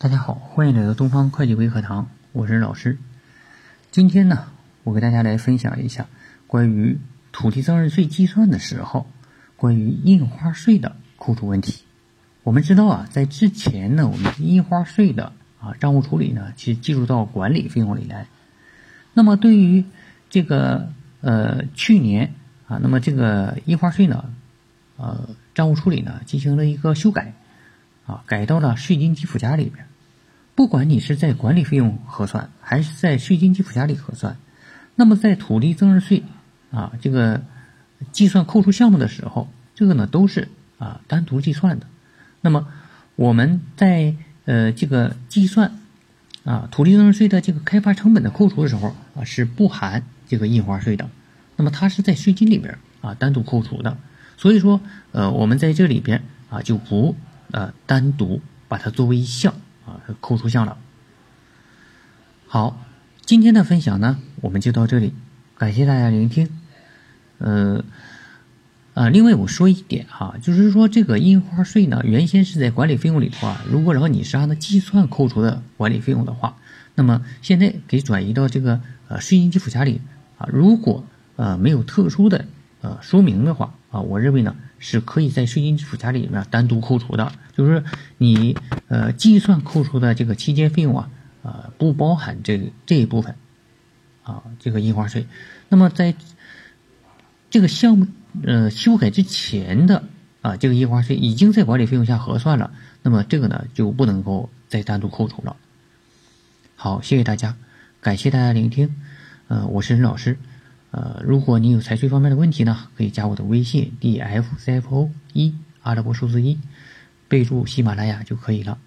大家好，欢迎来到东方会计微课堂，我是老师。今天呢，我给大家来分享一下关于土地增值税计算的时候，关于印花税的扣除问题。我们知道啊，在之前呢，我们印花税的啊账务处理呢，其实计入到管理费用里来。那么对于这个呃去年啊，那么这个印花税呢，呃账务处理呢进行了一个修改，啊改到了税金及附加里边。不管你是在管理费用核算，还是在税金及附加里核算，那么在土地增值税啊这个计算扣除项目的时候，这个呢都是啊单独计算的。那么我们在呃这个计算啊土地增值税的这个开发成本的扣除的时候啊是不含这个印花税的，那么它是在税金里边啊单独扣除的。所以说呃我们在这里边啊就不呃单独把它作为一项。啊，扣除项了。好，今天的分享呢，我们就到这里，感谢大家聆听。呃，啊，另外我说一点哈，就是说这个印花税呢，原先是在管理费用里头啊，如果然后你是按照计算扣除的管理费用的话，那么现在给转移到这个呃税金及附加里啊，如果呃没有特殊的呃说明的话啊，我认为呢。是可以在税金及附加里面单独扣除的，就是你呃计算扣除的这个期间费用啊，呃不包含这这一部分啊这个印花税。那么在这个项目呃修改之前的啊这个印花税已经在管理费用下核算了，那么这个呢就不能够再单独扣除了。好，谢谢大家，感谢大家聆听，呃，我是任老师。呃，如果你有财税方面的问题呢，可以加我的微信 d f c f o 一阿拉伯数字一，备注喜马拉雅就可以了。